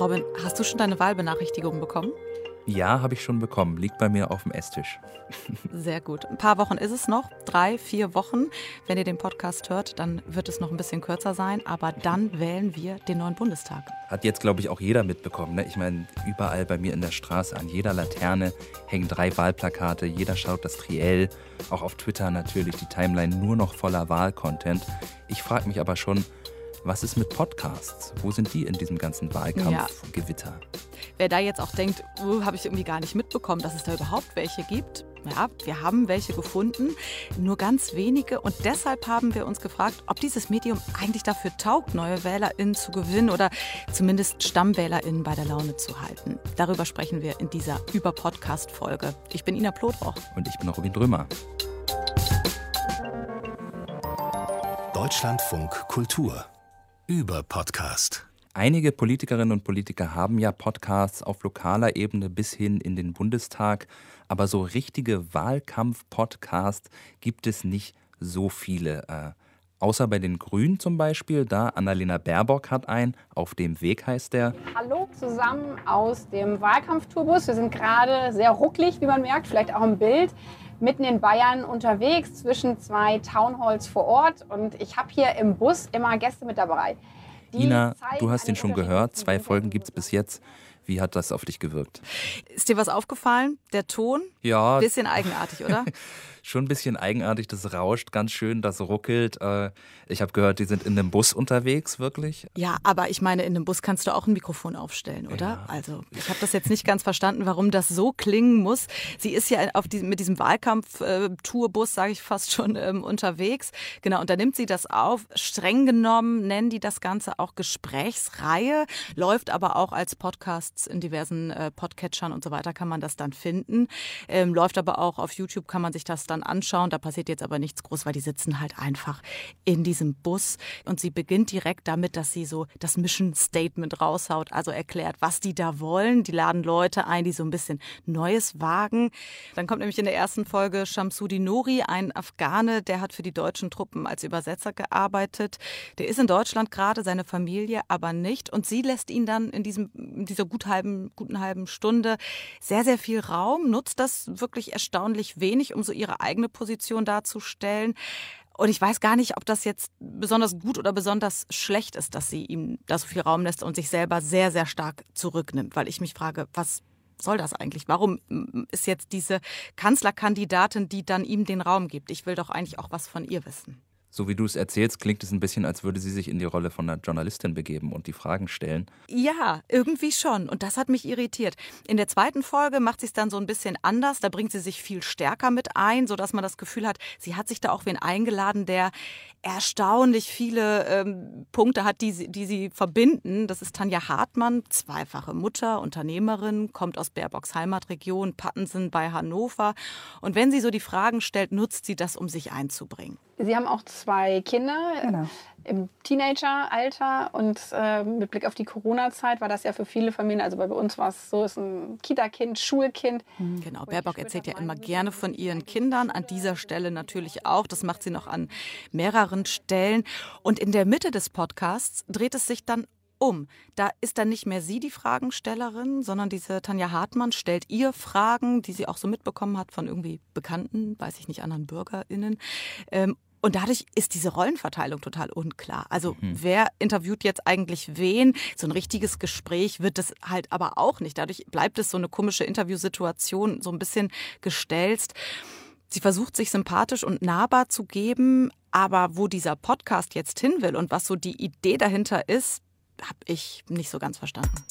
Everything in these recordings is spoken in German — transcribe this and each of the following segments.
Robin, hast du schon deine Wahlbenachrichtigung bekommen? Ja, habe ich schon bekommen. Liegt bei mir auf dem Esstisch. Sehr gut. Ein paar Wochen ist es noch. Drei, vier Wochen. Wenn ihr den Podcast hört, dann wird es noch ein bisschen kürzer sein. Aber dann wählen wir den neuen Bundestag. Hat jetzt, glaube ich, auch jeder mitbekommen. Ne? Ich meine, überall bei mir in der Straße, an jeder Laterne hängen drei Wahlplakate. Jeder schaut das Triell. Auch auf Twitter natürlich die Timeline nur noch voller Wahlcontent. Ich frage mich aber schon, was ist mit Podcasts? Wo sind die in diesem ganzen Wahlkampfgewitter? Ja. Wer da jetzt auch denkt, uh, habe ich irgendwie gar nicht mitbekommen, dass es da überhaupt welche gibt. Ja, wir haben welche gefunden, nur ganz wenige. Und deshalb haben wir uns gefragt, ob dieses Medium eigentlich dafür taugt, neue WählerInnen zu gewinnen oder zumindest StammwählerInnen bei der Laune zu halten. Darüber sprechen wir in dieser Über-Podcast-Folge. Ich bin Ina Plotroch. Und ich bin Robin Drömer. Deutschlandfunk Kultur über Podcast. Einige Politikerinnen und Politiker haben ja Podcasts auf lokaler Ebene bis hin in den Bundestag, aber so richtige Wahlkampf-Podcasts gibt es nicht so viele. Äh, außer bei den Grünen zum Beispiel, da Annalena Baerbock hat einen, auf dem Weg heißt der. Hallo zusammen aus dem Wahlkampftourbus. Wir sind gerade sehr rucklig, wie man merkt, vielleicht auch im Bild mitten in Bayern unterwegs zwischen zwei Townhalls vor Ort und ich habe hier im Bus immer Gäste mit dabei. Ina, du hast ihn schon gehört, zwei Folgen gibt es bis jetzt. Wie hat das auf dich gewirkt? Ist dir was aufgefallen? Der Ton? Ja. Bisschen eigenartig, oder? schon ein bisschen eigenartig. Das rauscht ganz schön, das ruckelt. Äh, ich habe gehört, die sind in einem Bus unterwegs, wirklich. Ja, aber ich meine, in einem Bus kannst du auch ein Mikrofon aufstellen, oder? Ja. Also ich habe das jetzt nicht ganz verstanden, warum das so klingen muss. Sie ist ja auf die, mit diesem Wahlkampf-Tourbus, sage ich fast schon, ähm, unterwegs. Genau, und da nimmt sie das auf. Streng genommen nennen die das Ganze auch Gesprächsreihe, läuft aber auch als Podcasts in diversen äh, Podcatchern und so weiter kann man das dann finden. Ähm, läuft aber auch auf YouTube, kann man sich das dann dann anschauen. Da passiert jetzt aber nichts groß, weil die sitzen halt einfach in diesem Bus. Und sie beginnt direkt damit, dass sie so das Mission Statement raushaut, also erklärt, was die da wollen. Die laden Leute ein, die so ein bisschen Neues wagen. Dann kommt nämlich in der ersten Folge Shamsudi Nori, ein Afghane, der hat für die deutschen Truppen als Übersetzer gearbeitet. Der ist in Deutschland gerade, seine Familie aber nicht. Und sie lässt ihn dann in, diesem, in dieser gut halben, guten halben Stunde sehr, sehr viel Raum, nutzt das wirklich erstaunlich wenig, um so ihre eigene Position darzustellen. Und ich weiß gar nicht, ob das jetzt besonders gut oder besonders schlecht ist, dass sie ihm da so viel Raum lässt und sich selber sehr, sehr stark zurücknimmt, weil ich mich frage, was soll das eigentlich? Warum ist jetzt diese Kanzlerkandidatin, die dann ihm den Raum gibt? Ich will doch eigentlich auch was von ihr wissen. So wie du es erzählst, klingt es ein bisschen, als würde sie sich in die Rolle von einer Journalistin begeben und die Fragen stellen. Ja, irgendwie schon. Und das hat mich irritiert. In der zweiten Folge macht sie es dann so ein bisschen anders. Da bringt sie sich viel stärker mit ein, sodass man das Gefühl hat, sie hat sich da auch wen eingeladen, der erstaunlich viele ähm, Punkte hat, die, die sie verbinden. Das ist Tanja Hartmann, zweifache Mutter, Unternehmerin, kommt aus Baerbocks Heimatregion, Pattensen bei Hannover. Und wenn sie so die Fragen stellt, nutzt sie das, um sich einzubringen. Sie haben auch zwei Kinder genau. im Teenageralter und äh, mit Blick auf die Corona-Zeit war das ja für viele Familien, also bei uns war es so, ist ein Kita-Kind, Schulkind. Mhm. Genau, Baerbock erzählt ja immer gerne von ihren Kindern, an dieser Stelle natürlich auch. Das macht sie noch an mehreren Stellen. Und in der Mitte des Podcasts dreht es sich dann um. Da ist dann nicht mehr sie die Fragenstellerin, sondern diese Tanja Hartmann stellt ihr Fragen, die sie auch so mitbekommen hat von irgendwie Bekannten, weiß ich nicht, anderen BürgerInnen. Und dadurch ist diese Rollenverteilung total unklar. Also mhm. wer interviewt jetzt eigentlich wen? So ein richtiges Gespräch wird es halt aber auch nicht. Dadurch bleibt es so eine komische Interviewsituation, so ein bisschen gestelzt. Sie versucht sich sympathisch und nahbar zu geben, aber wo dieser Podcast jetzt hin will und was so die Idee dahinter ist, habe ich nicht so ganz verstanden.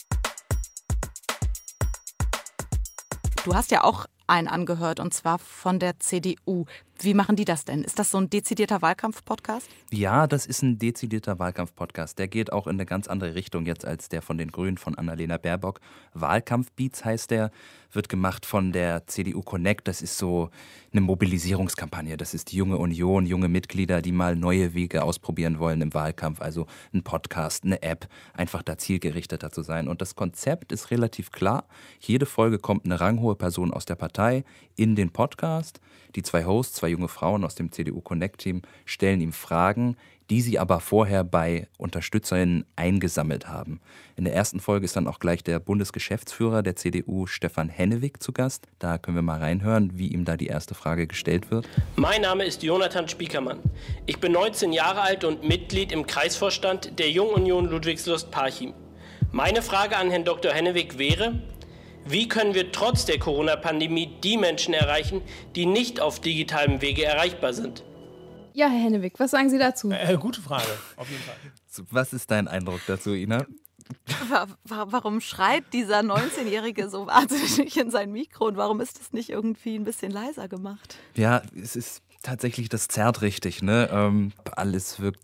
Du hast ja auch einen angehört und zwar von der CDU. Wie machen die das denn? Ist das so ein dezidierter Wahlkampf-Podcast? Ja, das ist ein dezidierter Wahlkampf-Podcast. Der geht auch in eine ganz andere Richtung jetzt als der von den Grünen von Annalena Baerbock. Wahlkampfbeats heißt der, wird gemacht von der CDU Connect. Das ist so eine Mobilisierungskampagne. Das ist die junge Union, junge Mitglieder, die mal neue Wege ausprobieren wollen im Wahlkampf. Also ein Podcast, eine App, einfach da zielgerichteter zu sein. Und das Konzept ist relativ klar. Jede Folge kommt eine ranghohe Person aus der Partei in den Podcast. Die zwei Hosts, zwei zwei junge Frauen aus dem CDU Connect-Team stellen ihm Fragen, die sie aber vorher bei UnterstützerInnen eingesammelt haben. In der ersten Folge ist dann auch gleich der Bundesgeschäftsführer der CDU, Stefan Hennewig, zu Gast. Da können wir mal reinhören, wie ihm da die erste Frage gestellt wird. Mein Name ist Jonathan Spiekermann. Ich bin 19 Jahre alt und Mitglied im Kreisvorstand der Jungunion Ludwigslust-Parchim. Meine Frage an Herrn Dr. Hennewig wäre, wie können wir trotz der Corona-Pandemie die Menschen erreichen, die nicht auf digitalem Wege erreichbar sind? Ja, Herr Hennewig, was sagen Sie dazu? Äh, gute Frage, auf jeden Fall. Was ist dein Eindruck dazu, Ina? Warum schreit dieser 19-Jährige so wahnsinnig in sein Mikro und warum ist das nicht irgendwie ein bisschen leiser gemacht? Ja, es ist tatsächlich, das zerrt richtig, ne? Ähm, alles wirkt,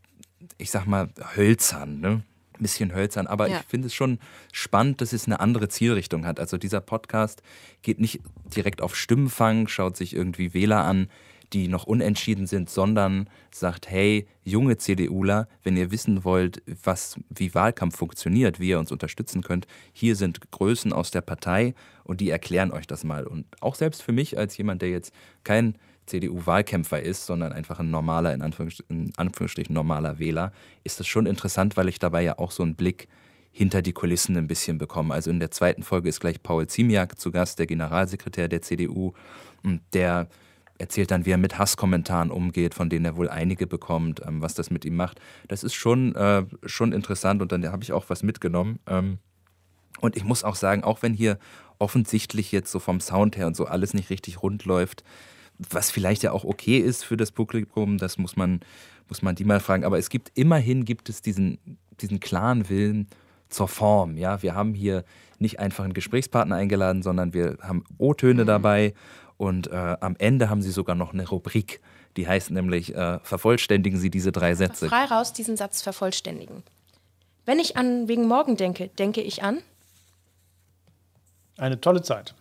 ich sag mal, hölzern, ne? Ein bisschen hölzern, aber ja. ich finde es schon spannend, dass es eine andere Zielrichtung hat. Also dieser Podcast geht nicht direkt auf Stimmenfang, schaut sich irgendwie Wähler an, die noch unentschieden sind, sondern sagt, hey, junge CDUler, wenn ihr wissen wollt, was, wie Wahlkampf funktioniert, wie ihr uns unterstützen könnt, hier sind Größen aus der Partei und die erklären euch das mal. Und auch selbst für mich als jemand, der jetzt kein CDU-Wahlkämpfer ist, sondern einfach ein normaler, in Anführungsstrichen, in Anführungsstrichen normaler Wähler, ist das schon interessant, weil ich dabei ja auch so einen Blick hinter die Kulissen ein bisschen bekomme. Also in der zweiten Folge ist gleich Paul Ziemiak zu Gast, der Generalsekretär der CDU, und der erzählt dann, wie er mit Hasskommentaren umgeht, von denen er wohl einige bekommt, ähm, was das mit ihm macht. Das ist schon, äh, schon interessant und dann habe ich auch was mitgenommen. Ähm, und ich muss auch sagen, auch wenn hier offensichtlich jetzt so vom Sound her und so alles nicht richtig rund läuft, was vielleicht ja auch okay ist für das Publikum, das muss man, muss man die mal fragen. Aber es gibt immerhin gibt es diesen, diesen klaren Willen zur Form. Ja, wir haben hier nicht einfach einen Gesprächspartner eingeladen, sondern wir haben O-Töne mhm. dabei und äh, am Ende haben sie sogar noch eine Rubrik, die heißt nämlich, äh, vervollständigen Sie diese drei Sätze. Frei raus diesen Satz vervollständigen. Wenn ich an wegen morgen denke, denke ich an? Eine tolle Zeit.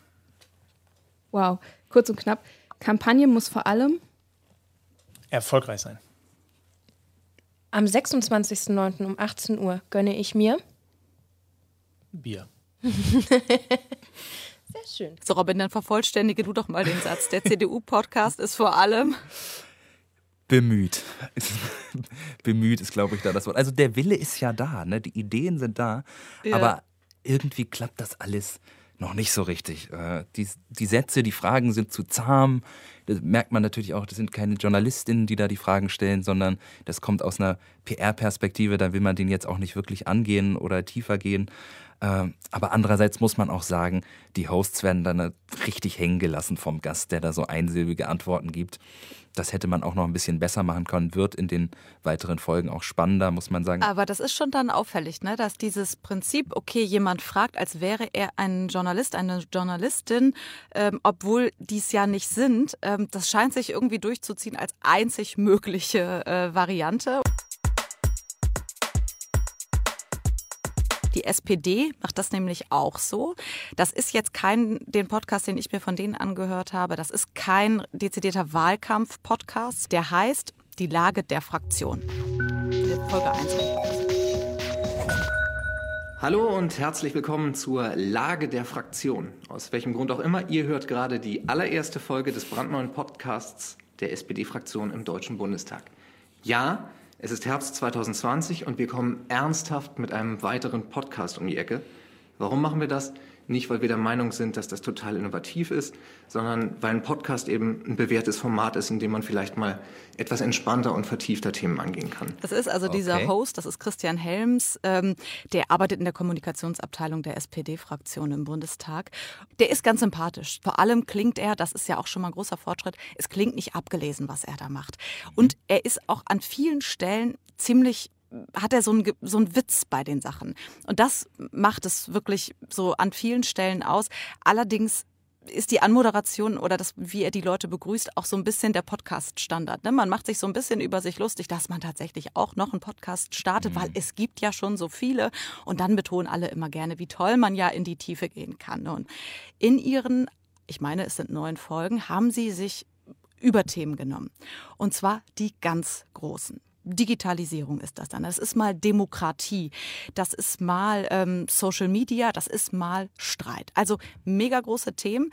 Wow, kurz und knapp. Kampagne muss vor allem erfolgreich sein. Am 26.09. um 18 Uhr gönne ich mir Bier. Sehr schön. So, Robin, dann vervollständige du doch mal den Satz. Der CDU-Podcast ist vor allem bemüht. bemüht ist, glaube ich, da das Wort. Also der Wille ist ja da, ne? die Ideen sind da, ja. aber irgendwie klappt das alles noch nicht so richtig. Äh, die, die Sätze, die Fragen sind zu zahm. Das merkt man natürlich auch, das sind keine Journalistinnen, die da die Fragen stellen, sondern das kommt aus einer PR-Perspektive. Da will man den jetzt auch nicht wirklich angehen oder tiefer gehen. Ähm, aber andererseits muss man auch sagen, die Hosts werden dann richtig hängen gelassen vom Gast, der da so einsilbige Antworten gibt. Das hätte man auch noch ein bisschen besser machen können, wird in den weiteren Folgen auch spannender, muss man sagen. Aber das ist schon dann auffällig, ne? dass dieses Prinzip, okay, jemand fragt, als wäre er ein Journalist, eine Journalistin, ähm, obwohl dies ja nicht sind, ähm, das scheint sich irgendwie durchzuziehen als einzig mögliche äh, Variante. Die SPD macht das nämlich auch so. Das ist jetzt kein, den Podcast, den ich mir von denen angehört habe, das ist kein dezidierter Wahlkampf-Podcast. Der heißt Die Lage der Fraktion. Folge 1. Hallo und herzlich willkommen zur Lage der Fraktion. Aus welchem Grund auch immer, ihr hört gerade die allererste Folge des brandneuen Podcasts der SPD-Fraktion im Deutschen Bundestag. Ja, es ist Herbst 2020 und wir kommen ernsthaft mit einem weiteren Podcast um die Ecke. Warum machen wir das? Nicht, weil wir der Meinung sind, dass das total innovativ ist, sondern weil ein Podcast eben ein bewährtes Format ist, in dem man vielleicht mal etwas entspannter und vertiefter Themen angehen kann. Das ist also dieser okay. Host, das ist Christian Helms, ähm, der arbeitet in der Kommunikationsabteilung der SPD-Fraktion im Bundestag. Der ist ganz sympathisch. Vor allem klingt er, das ist ja auch schon mal ein großer Fortschritt, es klingt nicht abgelesen, was er da macht. Und er ist auch an vielen Stellen ziemlich hat er so einen, so einen Witz bei den Sachen. Und das macht es wirklich so an vielen Stellen aus. Allerdings ist die Anmoderation oder das, wie er die Leute begrüßt, auch so ein bisschen der Podcast-Standard. Ne? Man macht sich so ein bisschen über sich lustig, dass man tatsächlich auch noch einen Podcast startet, mhm. weil es gibt ja schon so viele. Und dann betonen alle immer gerne, wie toll man ja in die Tiefe gehen kann. Und in ihren, ich meine, es sind neun Folgen, haben sie sich Überthemen genommen. Und zwar die ganz großen. Digitalisierung ist das dann. Das ist mal Demokratie. Das ist mal ähm, Social Media. Das ist mal Streit. Also mega große Themen.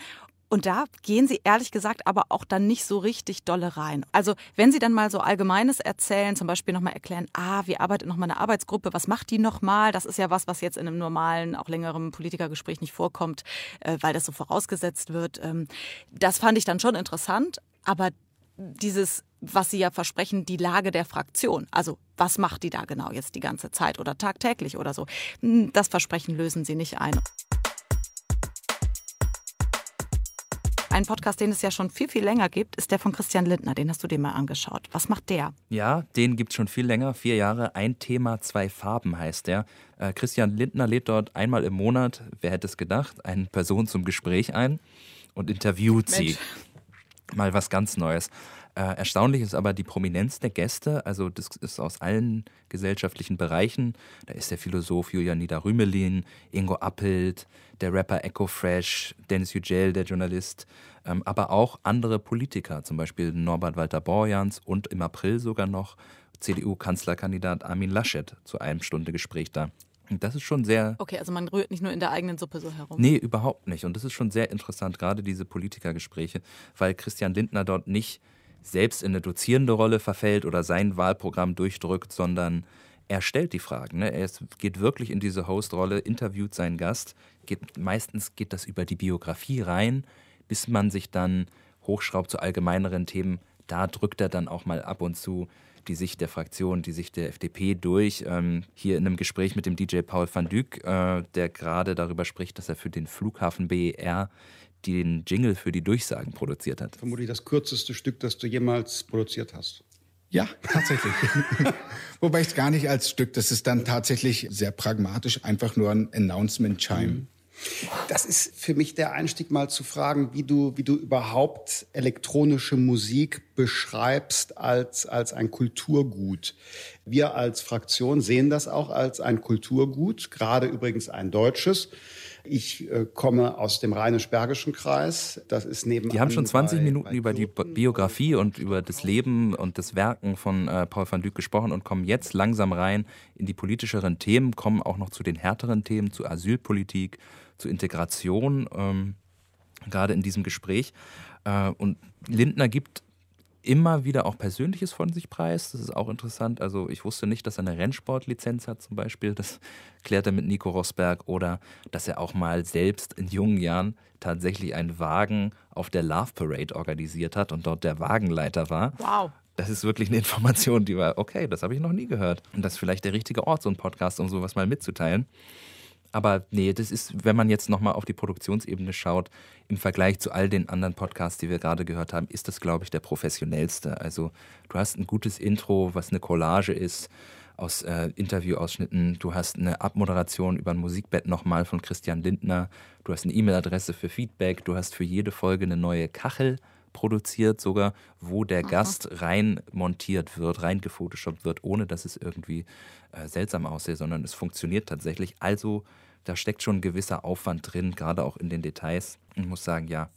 Und da gehen Sie ehrlich gesagt aber auch dann nicht so richtig dolle rein. Also wenn Sie dann mal so Allgemeines erzählen, zum Beispiel nochmal erklären, ah, wie arbeitet nochmal eine Arbeitsgruppe, was macht die nochmal? Das ist ja was, was jetzt in einem normalen, auch längeren Politikergespräch nicht vorkommt, äh, weil das so vorausgesetzt wird. Ähm, das fand ich dann schon interessant, aber dieses, was Sie ja versprechen, die Lage der Fraktion. Also was macht die da genau jetzt die ganze Zeit oder tagtäglich oder so? Hm, das Versprechen lösen Sie nicht ein. Ein Podcast, den es ja schon viel, viel länger gibt, ist der von Christian Lindner. Den hast du dir mal angeschaut. Was macht der? Ja, den gibt es schon viel länger. Vier Jahre. Ein Thema, zwei Farben heißt der. Äh, Christian Lindner lädt dort einmal im Monat, wer hätte es gedacht, eine Person zum Gespräch ein und interviewt Mensch. sie. Mal was ganz Neues. Äh, erstaunlich ist aber die Prominenz der Gäste. Also das ist aus allen gesellschaftlichen Bereichen. Da ist der Philosoph Julian Nieder-Rümelin, Ingo Appelt, der Rapper Echo Fresh, Dennis Yücel, der Journalist, ähm, aber auch andere Politiker, zum Beispiel Norbert Walter Borjans und im April sogar noch CDU-Kanzlerkandidat Armin Laschet zu einem Stunde Gespräch da. Das ist schon sehr. Okay, also man rührt nicht nur in der eigenen Suppe so herum. Nee, überhaupt nicht. Und das ist schon sehr interessant, gerade diese Politikergespräche, weil Christian Lindner dort nicht selbst in eine dozierende Rolle verfällt oder sein Wahlprogramm durchdrückt, sondern er stellt die Fragen. Ne? Er geht wirklich in diese Host-Rolle, interviewt seinen Gast. Geht, meistens geht das über die Biografie rein, bis man sich dann hochschraubt zu allgemeineren Themen. Da drückt er dann auch mal ab und zu die Sicht der Fraktion, die Sicht der FDP durch. Ähm, hier in einem Gespräch mit dem DJ Paul van Dyk, äh, der gerade darüber spricht, dass er für den Flughafen BER den Jingle für die Durchsagen produziert hat. Vermutlich das kürzeste Stück, das du jemals produziert hast. Ja, tatsächlich. Wobei ich es gar nicht als Stück, das ist dann tatsächlich sehr pragmatisch, einfach nur ein Announcement-Chime. Mhm. Das ist für mich der Einstieg, mal zu fragen, wie du, wie du überhaupt elektronische Musik beschreibst als, als ein Kulturgut. Wir als Fraktion sehen das auch als ein Kulturgut, gerade übrigens ein deutsches. Ich äh, komme aus dem Rheinisch-Bergischen Kreis. Das ist neben. Die haben schon 20 bei, Minuten bei über die Biografie und über das Leben und das Werken von äh, Paul van Dyk gesprochen und kommen jetzt langsam rein in die politischeren Themen, kommen auch noch zu den härteren Themen, zu Asylpolitik, zu Integration, ähm, gerade in diesem Gespräch. Äh, und Lindner gibt immer wieder auch Persönliches von sich preist. Das ist auch interessant. Also ich wusste nicht, dass er eine Rennsportlizenz hat zum Beispiel. Das klärt er mit Nico Rosberg. Oder dass er auch mal selbst in jungen Jahren tatsächlich einen Wagen auf der Love Parade organisiert hat und dort der Wagenleiter war. Wow. Das ist wirklich eine Information, die war, okay, das habe ich noch nie gehört. Und das ist vielleicht der richtige Ort, so ein Podcast, um sowas mal mitzuteilen. Aber nee, das ist, wenn man jetzt nochmal auf die Produktionsebene schaut, im Vergleich zu all den anderen Podcasts, die wir gerade gehört haben, ist das, glaube ich, der professionellste. Also du hast ein gutes Intro, was eine Collage ist aus äh, Interviewausschnitten. Du hast eine Abmoderation über ein Musikbett nochmal von Christian Lindner. Du hast eine E-Mail-Adresse für Feedback. Du hast für jede Folge eine neue Kachel produziert, sogar, wo der Aha. Gast rein montiert wird, rein gefotoshoppt wird, ohne dass es irgendwie äh, seltsam aussieht, sondern es funktioniert tatsächlich. Also da steckt schon ein gewisser Aufwand drin, gerade auch in den Details. Ich muss sagen, ja,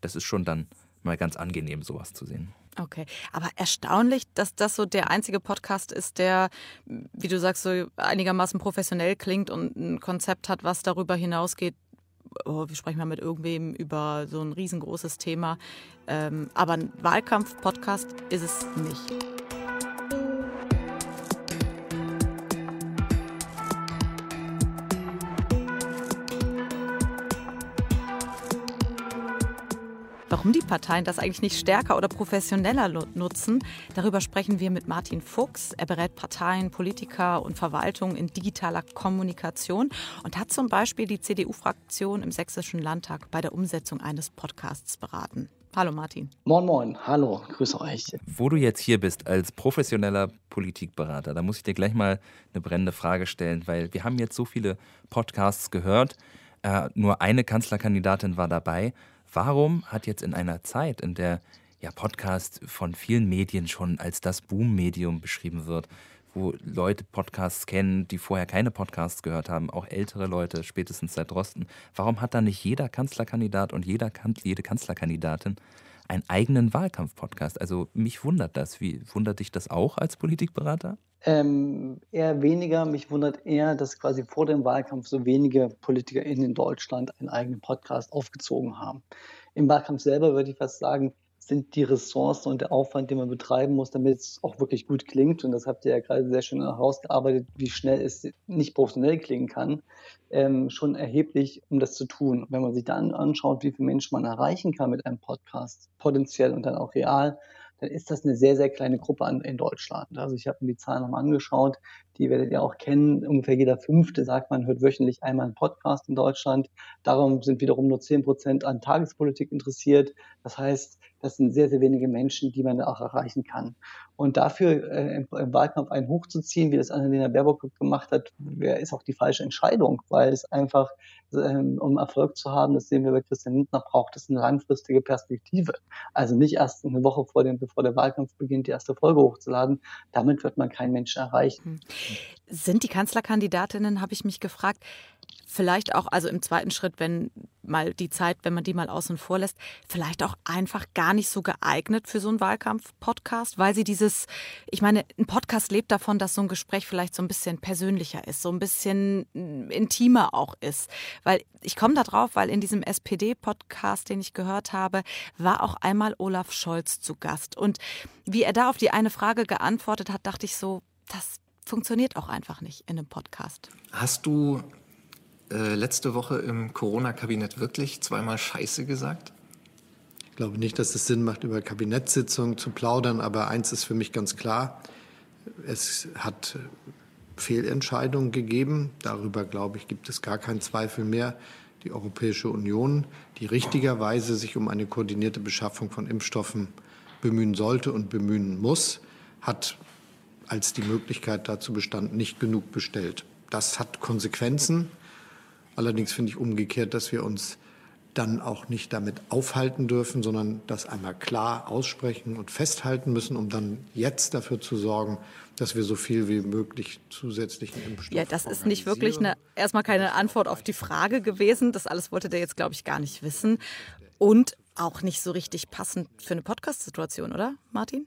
das ist schon dann mal ganz angenehm, sowas zu sehen. Okay, aber erstaunlich, dass das so der einzige Podcast ist, der, wie du sagst, so einigermaßen professionell klingt und ein Konzept hat, was darüber hinausgeht, oh, wir sprechen mal mit irgendwem über so ein riesengroßes Thema. Ähm, aber ein Wahlkampf-Podcast ist es nicht. Warum die Parteien das eigentlich nicht stärker oder professioneller nutzen, darüber sprechen wir mit Martin Fuchs. Er berät Parteien, Politiker und Verwaltung in digitaler Kommunikation und hat zum Beispiel die CDU-Fraktion im Sächsischen Landtag bei der Umsetzung eines Podcasts beraten. Hallo Martin. Moin, moin. Hallo, grüße euch. Wo du jetzt hier bist als professioneller Politikberater, da muss ich dir gleich mal eine brennende Frage stellen, weil wir haben jetzt so viele Podcasts gehört. Äh, nur eine Kanzlerkandidatin war dabei. Warum hat jetzt in einer Zeit, in der ja Podcast von vielen Medien schon als das Boom-Medium beschrieben wird, wo Leute Podcasts kennen, die vorher keine Podcasts gehört haben, auch ältere Leute, spätestens seit Drosten. Warum hat da nicht jeder Kanzlerkandidat und jeder jede Kanzlerkandidatin einen eigenen Wahlkampf-Podcast? Also mich wundert das. Wie wundert dich das auch als Politikberater? Ähm, eher weniger. Mich wundert eher, dass quasi vor dem Wahlkampf so wenige PolitikerInnen in Deutschland einen eigenen Podcast aufgezogen haben. Im Wahlkampf selber würde ich fast sagen, sind die Ressourcen und der Aufwand, den man betreiben muss, damit es auch wirklich gut klingt. Und das habt ihr ja gerade sehr schön herausgearbeitet, wie schnell es nicht professionell klingen kann, ähm, schon erheblich, um das zu tun. wenn man sich dann anschaut, wie viele Menschen man erreichen kann mit einem Podcast, potenziell und dann auch real, dann ist das eine sehr, sehr kleine Gruppe an, in Deutschland. Also ich habe mir die Zahlen nochmal angeschaut, die werdet ihr auch kennen. Ungefähr jeder Fünfte sagt, man hört wöchentlich einmal einen Podcast in Deutschland. Darum sind wiederum nur zehn Prozent an Tagespolitik interessiert. Das heißt, das sind sehr, sehr wenige Menschen, die man auch erreichen kann. Und dafür äh, im, im, Wahlkampf einen hochzuziehen, wie das Annalena Baerbock gemacht hat, ist auch die falsche Entscheidung, weil es einfach, ähm, um Erfolg zu haben, das sehen wir bei Christian Lindner, braucht es eine langfristige Perspektive. Also nicht erst eine Woche vor dem, bevor der Wahlkampf beginnt, die erste Folge hochzuladen. Damit wird man keinen Menschen erreichen. Hm. Sind die Kanzlerkandidatinnen, habe ich mich gefragt, vielleicht auch, also im zweiten Schritt, wenn mal die Zeit, wenn man die mal außen vor lässt, vielleicht auch einfach gar nicht so geeignet für so einen Wahlkampf-Podcast, weil sie dieses, ich meine, ein Podcast lebt davon, dass so ein Gespräch vielleicht so ein bisschen persönlicher ist, so ein bisschen mm, intimer auch ist. Weil ich komme da drauf, weil in diesem SPD-Podcast, den ich gehört habe, war auch einmal Olaf Scholz zu Gast. Und wie er da auf die eine Frage geantwortet hat, dachte ich so, das funktioniert auch einfach nicht in einem Podcast. Hast du äh, letzte Woche im Corona-Kabinett wirklich zweimal Scheiße gesagt? Ich glaube nicht, dass es Sinn macht, über Kabinettssitzungen zu plaudern, aber eins ist für mich ganz klar. Es hat Fehlentscheidungen gegeben. Darüber, glaube ich, gibt es gar keinen Zweifel mehr. Die Europäische Union, die richtigerweise sich um eine koordinierte Beschaffung von Impfstoffen bemühen sollte und bemühen muss, hat, als die Möglichkeit dazu bestand, nicht genug bestellt. Das hat Konsequenzen. Allerdings finde ich umgekehrt, dass wir uns dann auch nicht damit aufhalten dürfen, sondern das einmal klar aussprechen und festhalten müssen, um dann jetzt dafür zu sorgen, dass wir so viel wie möglich zusätzlichen Impfstoff Ja, das ist nicht wirklich eine, erstmal keine Antwort auf die Frage gewesen. Das alles wollte der jetzt, glaube ich, gar nicht wissen. Und auch nicht so richtig passend für eine Podcast-Situation, oder, Martin?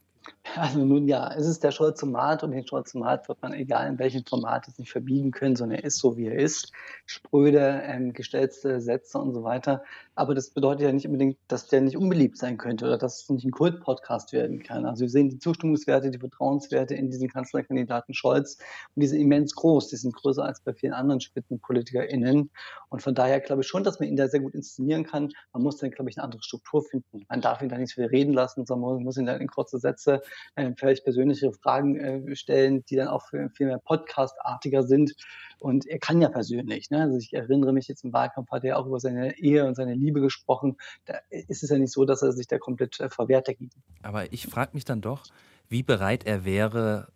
Also nun ja, es ist der Scholzomat und den Scholzomat wird man, egal in welchem Format, jetzt nicht verbiegen können, sondern er ist so, wie er ist. Spröde, ähm, gestellte Sätze und so weiter. Aber das bedeutet ja nicht unbedingt, dass der nicht unbeliebt sein könnte oder dass es nicht ein Kult-Podcast werden kann. Also wir sehen die Zustimmungswerte, die Vertrauenswerte in diesen Kanzlerkandidaten Scholz und die sind immens groß. Die sind größer als bei vielen anderen SpitzenpolitikerInnen. Und von daher glaube ich schon, dass man ihn da sehr gut inszenieren kann. Man muss dann, glaube ich, eine andere Struktur finden. Man darf ihn da nicht so viel reden lassen, sondern man muss ihn dann in kurze Sätze äh, vielleicht persönlichere Fragen äh, stellen, die dann auch viel, mehr Podcast-artiger sind. Und er kann ja persönlich. Ne? Also ich erinnere mich jetzt im Wahlkampf hat er auch über seine Ehe und seine Liebe gesprochen. Da ist es ja nicht so, dass er sich da komplett äh, verwehrt dagegen. Aber ich frage mich dann doch, wie bereit er wäre, äh,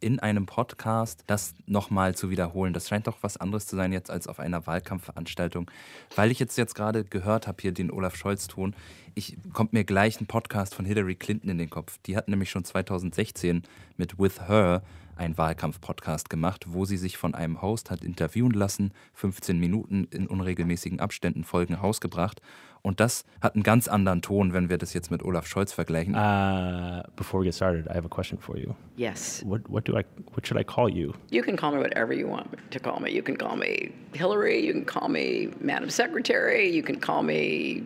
in einem Podcast das nochmal zu wiederholen. Das scheint doch was anderes zu sein jetzt als auf einer Wahlkampfveranstaltung. Weil ich jetzt, jetzt gerade gehört habe, hier den Olaf Scholz-Ton, ich kommt mir gleich ein Podcast von Hillary Clinton in den Kopf. Die hat nämlich schon 2016 mit With Her einen Wahlkampf-Podcast gemacht, wo sie sich von einem Host hat interviewen lassen, 15 Minuten in unregelmäßigen Abständen Folgen rausgebracht. Und das hat einen ganz anderen Ton, wenn wir das jetzt mit Olaf Scholz vergleichen. Uh, before we get started, I have a question for you. Yes. What, what do I? What should I call you? You can call me whatever you want to call me. You can call me Hillary. You can call me Madam Secretary. You can call me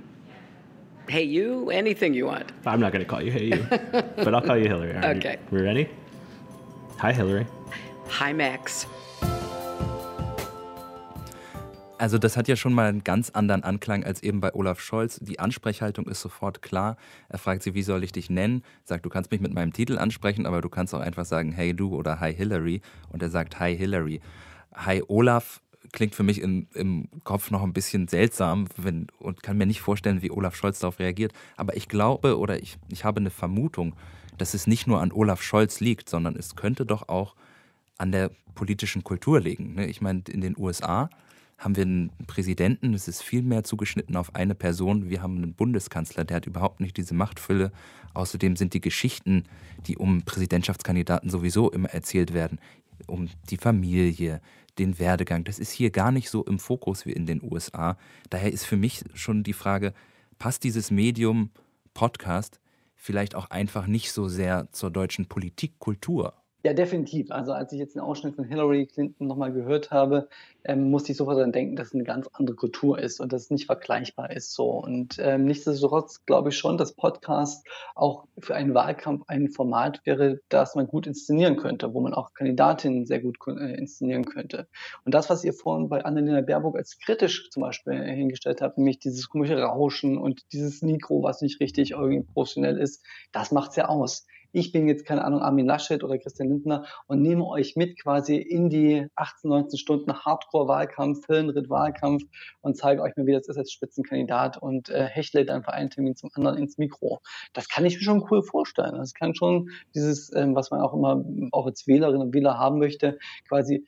Hey You. Anything you want. I'm not going to call you Hey You, but I'll call you Hillary. okay. We ready? Hi, Hillary. Hi, Max. Also das hat ja schon mal einen ganz anderen Anklang als eben bei Olaf Scholz. Die Ansprechhaltung ist sofort klar. Er fragt sie, wie soll ich dich nennen? Sagt, du kannst mich mit meinem Titel ansprechen, aber du kannst auch einfach sagen, hey du oder hi Hillary. Und er sagt, hi Hillary. Hi Olaf klingt für mich im, im Kopf noch ein bisschen seltsam wenn, und kann mir nicht vorstellen, wie Olaf Scholz darauf reagiert. Aber ich glaube oder ich, ich habe eine Vermutung, dass es nicht nur an Olaf Scholz liegt, sondern es könnte doch auch an der politischen Kultur liegen. Ne? Ich meine, in den USA haben wir einen Präsidenten, es ist viel mehr zugeschnitten auf eine Person. Wir haben einen Bundeskanzler, der hat überhaupt nicht diese Machtfülle. Außerdem sind die Geschichten, die um Präsidentschaftskandidaten sowieso immer erzählt werden, um die Familie, den Werdegang, das ist hier gar nicht so im Fokus wie in den USA. Daher ist für mich schon die Frage, passt dieses Medium Podcast vielleicht auch einfach nicht so sehr zur deutschen Politikkultur. Ja, definitiv. Also als ich jetzt den Ausschnitt von Hillary Clinton nochmal gehört habe, ähm, musste ich sofort daran denken, dass es eine ganz andere Kultur ist und dass es nicht vergleichbar ist so. Und ähm, nichtsdestotrotz glaube ich schon, dass Podcast auch für einen Wahlkampf ein Format wäre, das man gut inszenieren könnte, wo man auch Kandidatinnen sehr gut äh, inszenieren könnte. Und das, was ihr vorhin bei Annalena Baerbock als kritisch zum Beispiel äh, hingestellt habt, nämlich dieses komische Rauschen und dieses Mikro, was nicht richtig irgendwie professionell ist, das macht's ja aus ich bin jetzt, keine Ahnung, Armin Laschet oder Christian Lindner und nehme euch mit quasi in die 18, 19 Stunden Hardcore-Wahlkampf, Filmritt-Wahlkampf und zeige euch mal, wie das ist als Spitzenkandidat und äh, hechle dann für einen Termin zum anderen ins Mikro. Das kann ich mir schon cool vorstellen. Das kann schon dieses, ähm, was man auch immer auch als Wählerinnen und Wähler haben möchte, quasi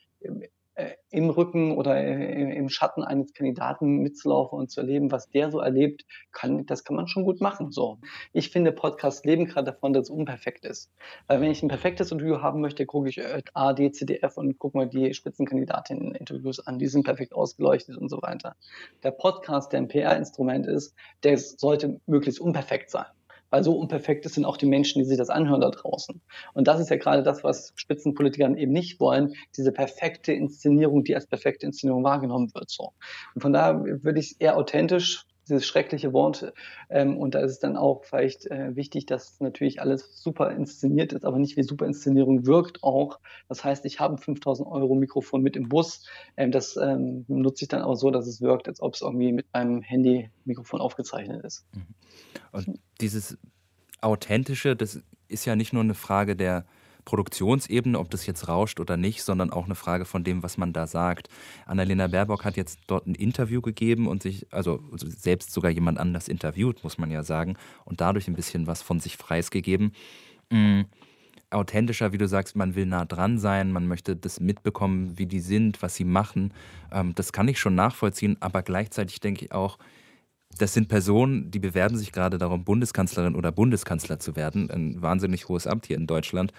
im Rücken oder äh, im Schatten eines Kandidaten mitzulaufen und zu erleben, was der so erlebt, kann, das kann man schon gut machen. So. Ich finde, Podcasts leben gerade davon, dass es unperfekt ist. Weil wenn ich ein perfektes Interview haben möchte, gucke ich äh, A, D, C, D, F und gucke mal die Spitzenkandidatinnen-Interviews an. Die sind perfekt ausgeleuchtet und so weiter. Der Podcast, der ein PR-Instrument ist, der sollte möglichst unperfekt sein weil so unperfekt sind auch die Menschen, die sich das anhören da draußen. Und das ist ja gerade das, was Spitzenpolitikern eben nicht wollen, diese perfekte Inszenierung, die als perfekte Inszenierung wahrgenommen wird. So. Und von daher würde ich eher authentisch dieses schreckliche Wort. Ähm, und da ist es dann auch vielleicht äh, wichtig, dass natürlich alles super inszeniert ist, aber nicht wie super Inszenierung wirkt auch. Das heißt, ich habe ein 5000 Euro Mikrofon mit im Bus. Ähm, das ähm, nutze ich dann auch so, dass es wirkt, als ob es irgendwie mit meinem Handy-Mikrofon aufgezeichnet ist. Mhm. Und dieses Authentische, das ist ja nicht nur eine Frage der Produktionsebene, ob das jetzt rauscht oder nicht, sondern auch eine Frage von dem, was man da sagt. Annalena Baerbock hat jetzt dort ein Interview gegeben und sich, also selbst sogar jemand anders interviewt, muss man ja sagen, und dadurch ein bisschen was von sich preisgegeben. Mhm authentischer, wie du sagst, man will nah dran sein, man möchte das mitbekommen, wie die sind, was sie machen. Ähm, das kann ich schon nachvollziehen, aber gleichzeitig denke ich auch, das sind Personen, die bewerben sich gerade darum, Bundeskanzlerin oder Bundeskanzler zu werden. Ein wahnsinnig hohes Amt hier in Deutschland.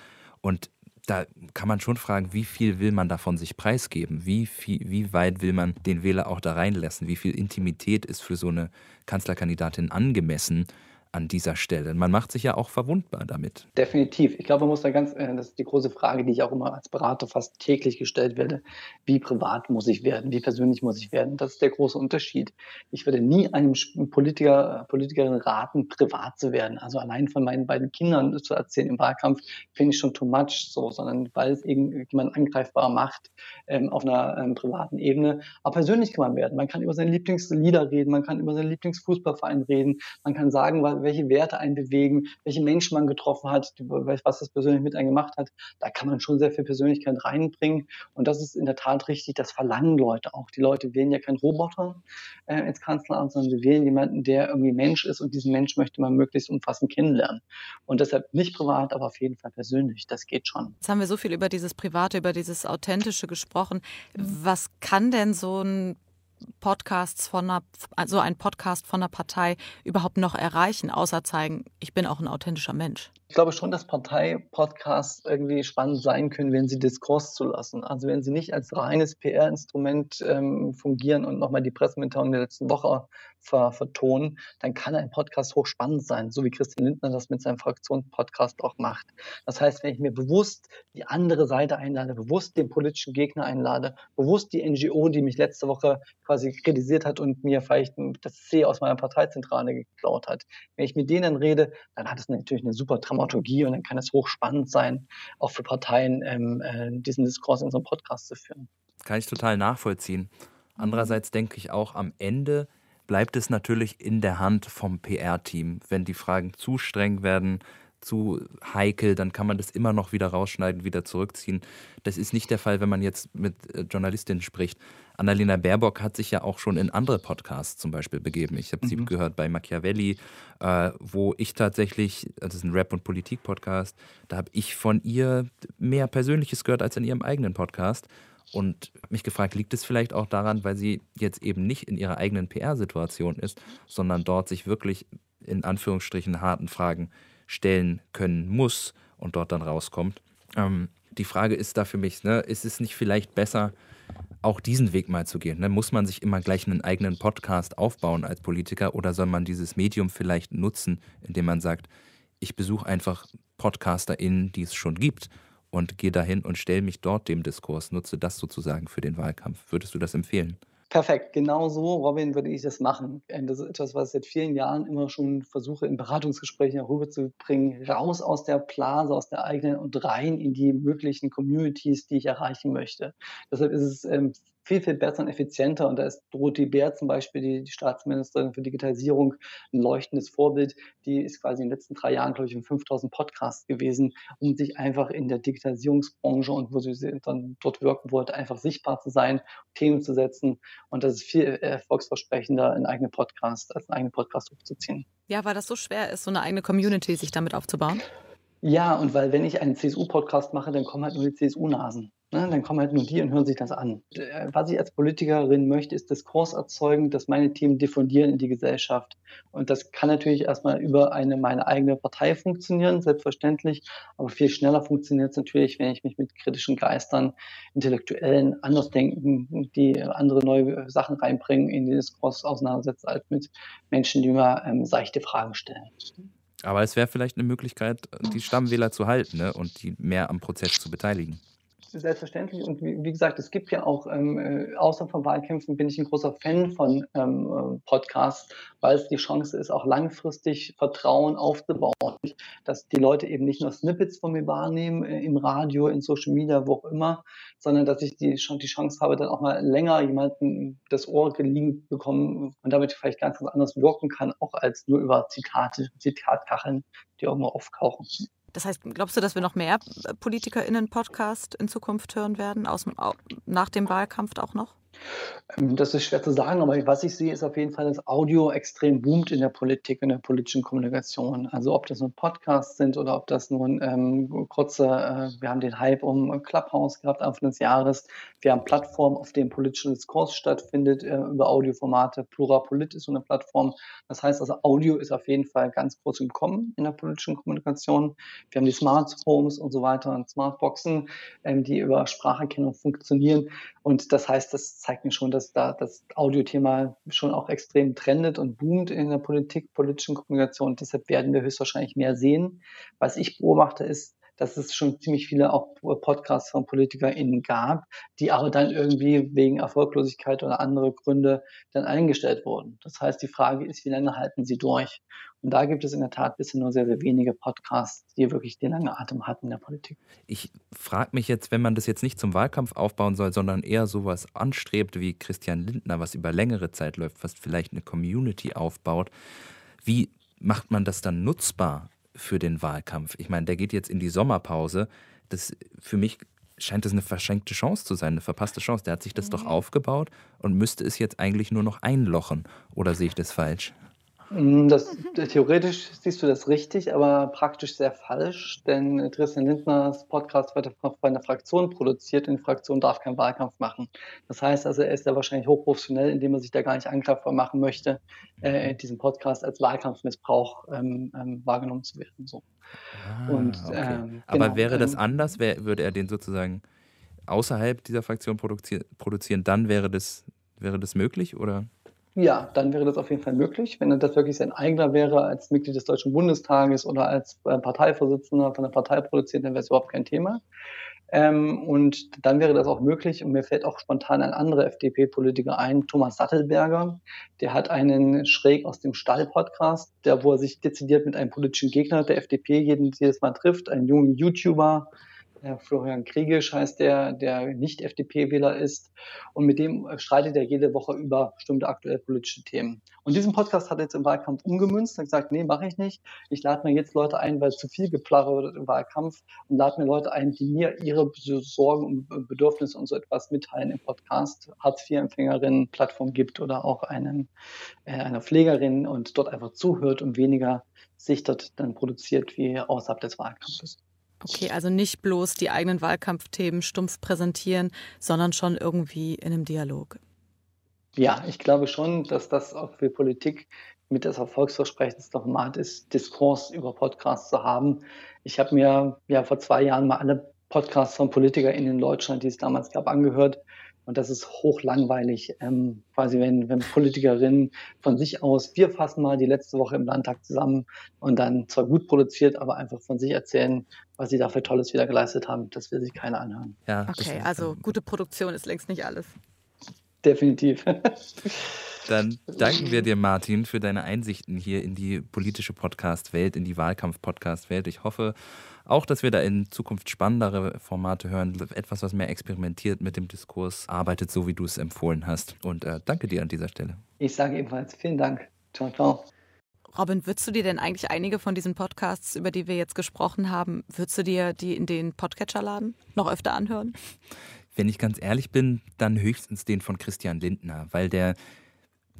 Und da kann man schon fragen, wie viel will man davon sich preisgeben? Wie, viel, wie weit will man den Wähler auch da reinlassen? Wie viel Intimität ist für so eine Kanzlerkandidatin angemessen? An dieser Stelle. Man macht sich ja auch verwundbar damit. Definitiv. Ich glaube, man muss da ganz, äh, das ist die große Frage, die ich auch immer als Berater fast täglich gestellt werde. Wie privat muss ich werden? Wie persönlich muss ich werden? Das ist der große Unterschied. Ich würde nie einem Politiker, Politikerin raten, privat zu werden. Also allein von meinen beiden Kindern zu erzählen im Wahlkampf, finde ich schon too much so, sondern weil es irgendjemand angreifbar macht ähm, auf einer ähm, privaten Ebene. Aber persönlich kann man werden. Man kann über seine Lieblingslieder reden, man kann über seinen Lieblingsfußballverein reden, man kann sagen, welche Werte einen bewegen, welche Menschen man getroffen hat, was das persönlich mit einem gemacht hat. Da kann man schon sehr viel Persönlichkeit reinbringen. Und das ist in der Tat richtig, das verlangen Leute auch. Die Leute wählen ja keinen Roboter äh, ins Kanzleramt, sondern sie wählen jemanden, der irgendwie Mensch ist und diesen Mensch möchte man möglichst umfassend kennenlernen. Und deshalb nicht privat, aber auf jeden Fall persönlich. Das geht schon. Jetzt haben wir so viel über dieses Private, über dieses Authentische gesprochen. Was kann denn so ein Podcasts von einer, also ein Podcast von einer Partei überhaupt noch erreichen, außer zeigen, ich bin auch ein authentischer Mensch? Ich glaube schon, dass Partei-Podcasts irgendwie spannend sein können, wenn sie Diskurs zulassen. Also wenn sie nicht als reines PR-Instrument ähm, fungieren und nochmal die Pressemitteilung der letzten Woche ver vertonen, dann kann ein Podcast hochspannend sein, so wie Christian Lindner das mit seinem Fraktionspodcast auch macht. Das heißt, wenn ich mir bewusst die andere Seite einlade, bewusst den politischen Gegner einlade, bewusst die NGO, die mich letzte Woche quasi kritisiert hat und mir vielleicht das C aus meiner Parteizentrale geklaut hat, wenn ich mit denen rede, dann hat es natürlich eine super Dramaturgie und dann kann es hochspannend sein, auch für Parteien ähm, äh, diesen Diskurs in so einem Podcast zu führen. Kann ich total nachvollziehen. Andererseits denke ich auch am Ende bleibt es natürlich in der Hand vom PR-Team. Wenn die Fragen zu streng werden, zu heikel, dann kann man das immer noch wieder rausschneiden, wieder zurückziehen. Das ist nicht der Fall, wenn man jetzt mit äh, Journalistinnen spricht. Annalena Baerbock hat sich ja auch schon in andere Podcasts zum Beispiel begeben. Ich habe mhm. sie gehört bei Machiavelli, äh, wo ich tatsächlich, das ist ein Rap- und Politik-Podcast, da habe ich von ihr mehr Persönliches gehört als in ihrem eigenen Podcast und mich gefragt, liegt es vielleicht auch daran, weil sie jetzt eben nicht in ihrer eigenen PR-Situation ist, sondern dort sich wirklich in Anführungsstrichen harten Fragen stellen können muss und dort dann rauskommt. Ähm, die Frage ist da für mich, ne, ist es nicht vielleicht besser, auch diesen Weg mal zu gehen? Ne? Muss man sich immer gleich einen eigenen Podcast aufbauen als Politiker oder soll man dieses Medium vielleicht nutzen, indem man sagt, ich besuche einfach PodcasterInnen, die es schon gibt und gehe dahin und stelle mich dort dem Diskurs, nutze das sozusagen für den Wahlkampf. Würdest du das empfehlen? Perfekt, genau so, Robin, würde ich das machen. Ähm, das ist etwas, was ich seit vielen Jahren immer schon versuche, in Beratungsgesprächen herüberzubringen, raus aus der Blase, aus der eigenen und rein in die möglichen Communities, die ich erreichen möchte. Deshalb ist es ähm, viel, viel besser und effizienter. Und da ist Dorothee Bär zum Beispiel, die, die Staatsministerin für Digitalisierung, ein leuchtendes Vorbild. Die ist quasi in den letzten drei Jahren, glaube ich, in 5000 Podcasts gewesen, um sich einfach in der Digitalisierungsbranche und wo sie dann dort wirken wollte, einfach sichtbar zu sein, Themen zu setzen. Und das ist viel erfolgsversprechender, einen eigenen Podcast, als einen eigenen Podcast hochzuziehen. Ja, weil das so schwer ist, so eine eigene Community sich damit aufzubauen. Ja, und weil wenn ich einen CSU-Podcast mache, dann kommen halt nur die CSU-Nasen. Ne, dann kommen halt nur die und hören sich das an. Äh, was ich als Politikerin möchte, ist Diskurs erzeugen, dass meine Themen diffundieren in die Gesellschaft. Und das kann natürlich erstmal über eine, meine eigene Partei funktionieren, selbstverständlich. Aber viel schneller funktioniert es natürlich, wenn ich mich mit kritischen Geistern, Intellektuellen, Andersdenken, die andere neue Sachen reinbringen, in den Diskurs auseinandersetze, als mit Menschen, die mir ähm, seichte Fragen stellen. Aber es wäre vielleicht eine Möglichkeit, die Stammwähler zu halten ne? und die mehr am Prozess zu beteiligen selbstverständlich. Und wie, wie, gesagt, es gibt ja auch, ähm, äh, außer von Wahlkämpfen bin ich ein großer Fan von ähm, äh, Podcasts, weil es die Chance ist, auch langfristig Vertrauen aufzubauen, dass die Leute eben nicht nur Snippets von mir wahrnehmen, äh, im Radio, in Social Media, wo auch immer, sondern dass ich die, schon die Chance habe, dann auch mal länger jemanden das Ohr geliehen bekommen und damit vielleicht ganz, ganz anders wirken kann, auch als nur über Zitate, Zitatkacheln, die irgendwo auftauchen. Das heißt, glaubst du, dass wir noch mehr äh, PolitikerInnen-Podcast in Zukunft hören werden, aus, nach dem Wahlkampf auch noch? Ähm, das ist schwer zu sagen, aber was ich sehe, ist auf jeden Fall, dass Audio extrem boomt in der Politik, in der politischen Kommunikation. Also ob das nun Podcasts sind oder ob das nun ähm, kurze, äh, wir haben den Hype um Clubhouse gehabt Anfang des Jahres. Wir haben Plattformen, auf denen politischer Diskurs stattfindet äh, über Audioformate. Plurapolit ist so eine Plattform. Das heißt also, Audio ist auf jeden Fall ganz groß im Kommen in der politischen Kommunikation. Wir haben die Smart Homes und so weiter und Smartboxen, ähm, die über Spracherkennung funktionieren. Und das heißt, das zeigt mir schon, dass da das Audiothema schon auch extrem trendet und boomt in der Politik, politischen Kommunikation. deshalb werden wir höchstwahrscheinlich mehr sehen. Was ich beobachte, ist, dass es schon ziemlich viele auch Podcasts von PolitikerInnen gab, die aber dann irgendwie wegen Erfolglosigkeit oder andere Gründe dann eingestellt wurden. Das heißt, die Frage ist, wie lange halten sie durch? Und da gibt es in der Tat bisher nur sehr, sehr wenige Podcasts, die wirklich den langen Atem hatten in der Politik. Ich frage mich jetzt, wenn man das jetzt nicht zum Wahlkampf aufbauen soll, sondern eher sowas anstrebt wie Christian Lindner, was über längere Zeit läuft, was vielleicht eine Community aufbaut, wie macht man das dann nutzbar für den Wahlkampf? Ich meine, der geht jetzt in die Sommerpause. Das für mich scheint das eine verschenkte Chance zu sein, eine verpasste Chance. Der hat sich das doch aufgebaut und müsste es jetzt eigentlich nur noch einlochen. Oder sehe ich das falsch? Mm, das, theoretisch siehst du das richtig, aber praktisch sehr falsch, denn Christian Lindners Podcast wird von einer Fraktion produziert und die Fraktion darf keinen Wahlkampf machen. Das heißt also, er ist ja wahrscheinlich hochprofessionell, indem er sich da gar nicht angreifbar machen möchte, äh, in diesem Podcast als Wahlkampfmissbrauch ähm, ähm, wahrgenommen zu werden. So. Ah, und, okay. ähm, aber genau, wäre das ähm, anders? Wär, würde er den sozusagen außerhalb dieser Fraktion produzieren? Dann wäre das, wäre das möglich oder? Ja, dann wäre das auf jeden Fall möglich. Wenn das wirklich sein eigener wäre als Mitglied des Deutschen Bundestages oder als äh, Parteivorsitzender von der Partei produziert, dann wäre es überhaupt kein Thema. Ähm, und dann wäre das auch möglich. Und mir fällt auch spontan ein anderer FDP-Politiker ein, Thomas Sattelberger. Der hat einen schräg aus dem Stall-Podcast, der, wo er sich dezidiert mit einem politischen Gegner der FDP jedes Mal trifft, einen jungen YouTuber, Herr Florian Kriegisch heißt der, der nicht FDP-Wähler ist. Und mit dem streitet er jede Woche über bestimmte aktuelle politische Themen. Und diesen Podcast hat er jetzt im Wahlkampf umgemünzt und gesagt, nee, mache ich nicht. Ich lade mir jetzt Leute ein, weil zu viel geplärrt wird im Wahlkampf und lade mir Leute ein, die mir ihre Sorgen und Bedürfnisse und so etwas mitteilen im Podcast. Hartz-IV-Empfängerinnen Plattform gibt oder auch einen, äh, einer Pflegerin und dort einfach zuhört und weniger sich dort dann produziert wie außerhalb des Wahlkampfes. Okay, also nicht bloß die eigenen Wahlkampfthemen stumpf präsentieren, sondern schon irgendwie in einem Dialog. Ja, ich glaube schon, dass das auch für Politik mit das erfolgsversprechendste Format ist, Diskurs über Podcasts zu haben. Ich habe mir ja vor zwei Jahren mal alle Podcasts von PolitikerInnen in Deutschland, die es damals gab, angehört. Und das ist hochlangweilig. Ähm, quasi, wenn, wenn Politikerinnen von sich aus, wir fassen mal die letzte Woche im Landtag zusammen und dann zwar gut produziert, aber einfach von sich erzählen, was sie da für Tolles wieder geleistet haben. Das will sich keiner anhören. Ja, Okay, also gute Produktion ist längst nicht alles. Definitiv. Dann danken wir dir, Martin, für deine Einsichten hier in die politische Podcast-Welt, in die Wahlkampf-Podcast-Welt. Ich hoffe auch, dass wir da in Zukunft spannendere Formate hören, etwas, was mehr experimentiert mit dem Diskurs, arbeitet so, wie du es empfohlen hast. Und äh, danke dir an dieser Stelle. Ich sage ebenfalls vielen Dank. Ciao, ciao. Robin, würdest du dir denn eigentlich einige von diesen Podcasts, über die wir jetzt gesprochen haben, würdest du dir die in den Podcatcher laden noch öfter anhören? Wenn ich ganz ehrlich bin, dann höchstens den von Christian Lindner, weil der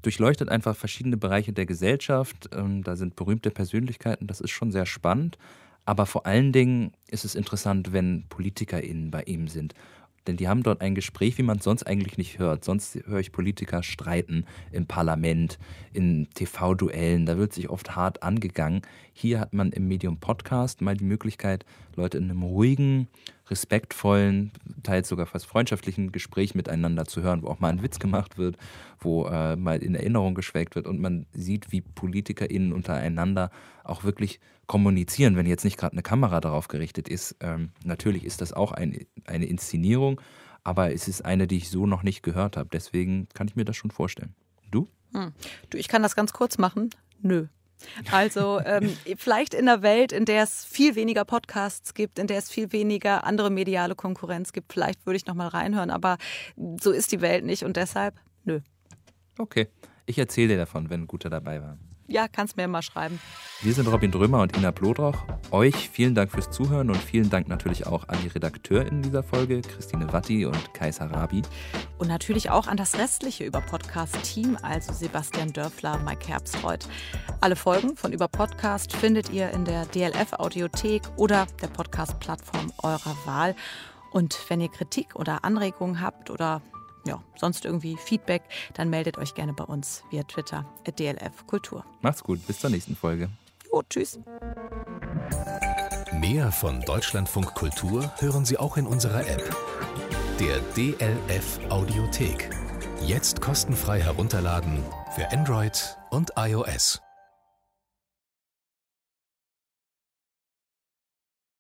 durchleuchtet einfach verschiedene Bereiche der Gesellschaft. Ähm, Da sind berühmte Persönlichkeiten, das ist schon sehr spannend. Aber vor allen Dingen ist es interessant, wenn PolitikerInnen bei ihm sind. Denn die haben dort ein Gespräch, wie man es sonst eigentlich nicht hört. Sonst höre ich Politiker streiten im Parlament, in TV-Duellen. Da wird sich oft hart angegangen. Hier hat man im Medium Podcast mal die Möglichkeit, Leute in einem ruhigen, respektvollen, teils sogar fast freundschaftlichen Gespräch miteinander zu hören, wo auch mal ein Witz gemacht wird, wo äh, mal in Erinnerung geschwelgt wird und man sieht, wie PolitikerInnen untereinander auch wirklich kommunizieren, wenn jetzt nicht gerade eine Kamera darauf gerichtet ist. Ähm, natürlich ist das auch ein, eine Inszenierung, aber es ist eine, die ich so noch nicht gehört habe. Deswegen kann ich mir das schon vorstellen. Du? Hm. Du, ich kann das ganz kurz machen. Nö. Also ähm, vielleicht in einer Welt, in der es viel weniger Podcasts gibt, in der es viel weniger andere mediale Konkurrenz gibt, vielleicht würde ich noch mal reinhören. Aber so ist die Welt nicht und deshalb nö. Okay. Ich erzähle dir davon, wenn guter dabei war. Ja, kannst mir mal schreiben. Wir sind Robin Drömer und Ina Plodroch. Euch vielen Dank fürs Zuhören und vielen Dank natürlich auch an die RedakteurInnen dieser Folge, Christine Watti und Kai Sarabi. Und natürlich auch an das restliche Über Podcast-Team, also Sebastian Dörfler, Mike Herbstreuth. Alle Folgen von Über Podcast findet ihr in der DLF-Audiothek oder der Podcast-Plattform eurer Wahl. Und wenn ihr Kritik oder Anregungen habt oder ja, sonst irgendwie Feedback, dann meldet euch gerne bei uns via Twitter at DLF Kultur. Macht's gut, bis zur nächsten Folge. Jo, tschüss. Mehr von Deutschlandfunk Kultur hören Sie auch in unserer App. Der DLF Audiothek. Jetzt kostenfrei herunterladen für Android und iOS.